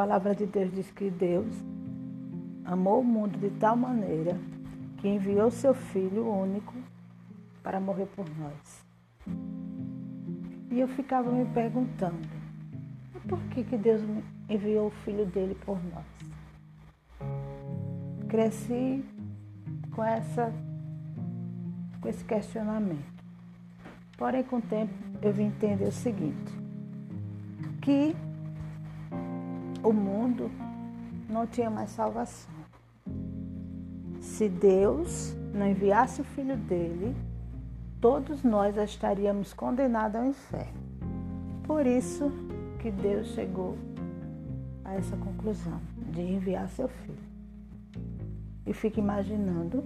palavra de Deus diz que Deus amou o mundo de tal maneira que enviou seu Filho único para morrer por nós. E eu ficava me perguntando, por que, que Deus enviou o Filho dele por nós? Cresci com, essa, com esse questionamento. Porém, com o tempo, eu vim entender o seguinte, que o mundo não tinha mais salvação. Se Deus não enviasse o Filho dele, todos nós estaríamos condenados ao inferno. Por isso que Deus chegou a essa conclusão de enviar seu Filho. E fica imaginando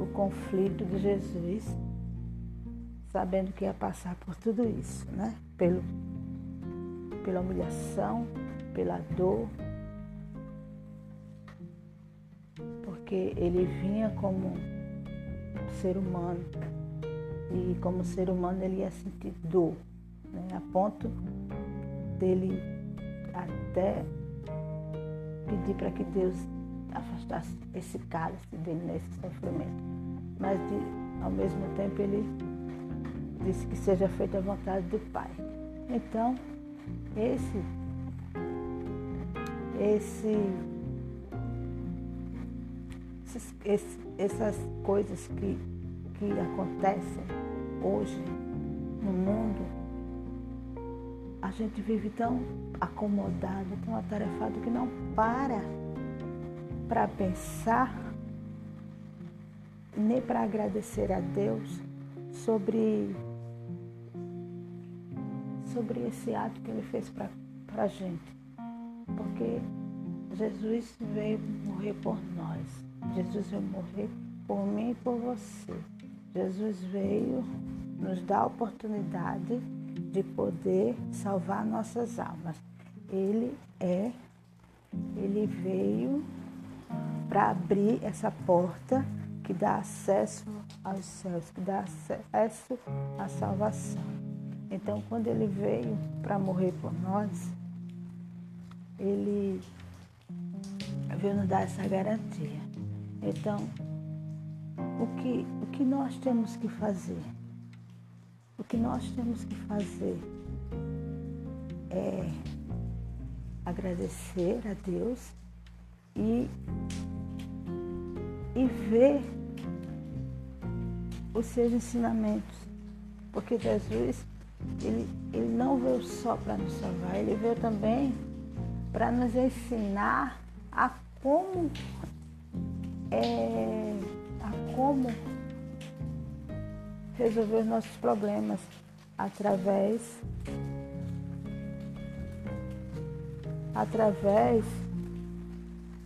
o conflito de Jesus, sabendo que ia passar por tudo isso, né? Pelo, pela humilhação, pela dor, porque ele vinha como ser humano e como ser humano ele ia sentir dor, né? a ponto dele até pedir para que Deus afastasse esse cálice dele nesse sofrimento. Mas de, ao mesmo tempo ele disse que seja feita a vontade do Pai. Então, esse esse, esses, essas coisas que, que acontecem hoje no mundo, a gente vive tão acomodado, tão atarefado que não para para pensar nem para agradecer a Deus sobre sobre esse ato que ele fez para a gente porque Jesus veio morrer por nós. Jesus veio morrer por mim e por você. Jesus veio nos dar a oportunidade de poder salvar nossas almas. Ele é, ele veio para abrir essa porta que dá acesso aos céus, que dá acesso à salvação. Então, quando ele veio para morrer por nós, ele veio nos dar essa garantia. Então, o que, o que nós temos que fazer? O que nós temos que fazer é agradecer a Deus e, e ver os seus ensinamentos. Porque Jesus, ele, ele não veio só para nos salvar, ele veio também para nos ensinar a como é, a como resolver os nossos problemas através através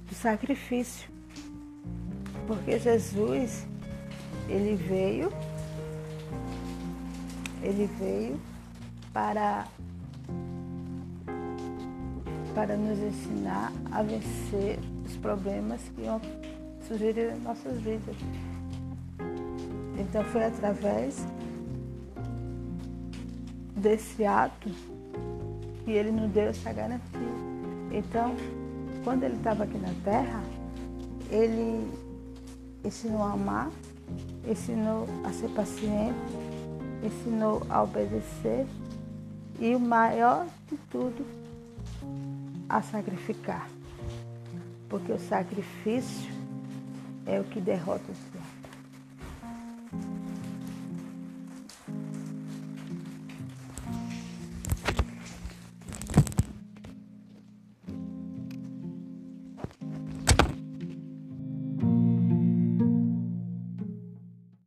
do sacrifício. Porque Jesus ele veio ele veio para para nos ensinar a vencer os problemas que iam surgir em nossas vidas. Então foi através desse ato que ele nos deu essa garantia. Então, quando ele estava aqui na terra, ele ensinou a amar, ensinou a ser paciente, ensinou a obedecer e o maior de tudo, a sacrificar. Porque o sacrifício é o que derrota o diabo.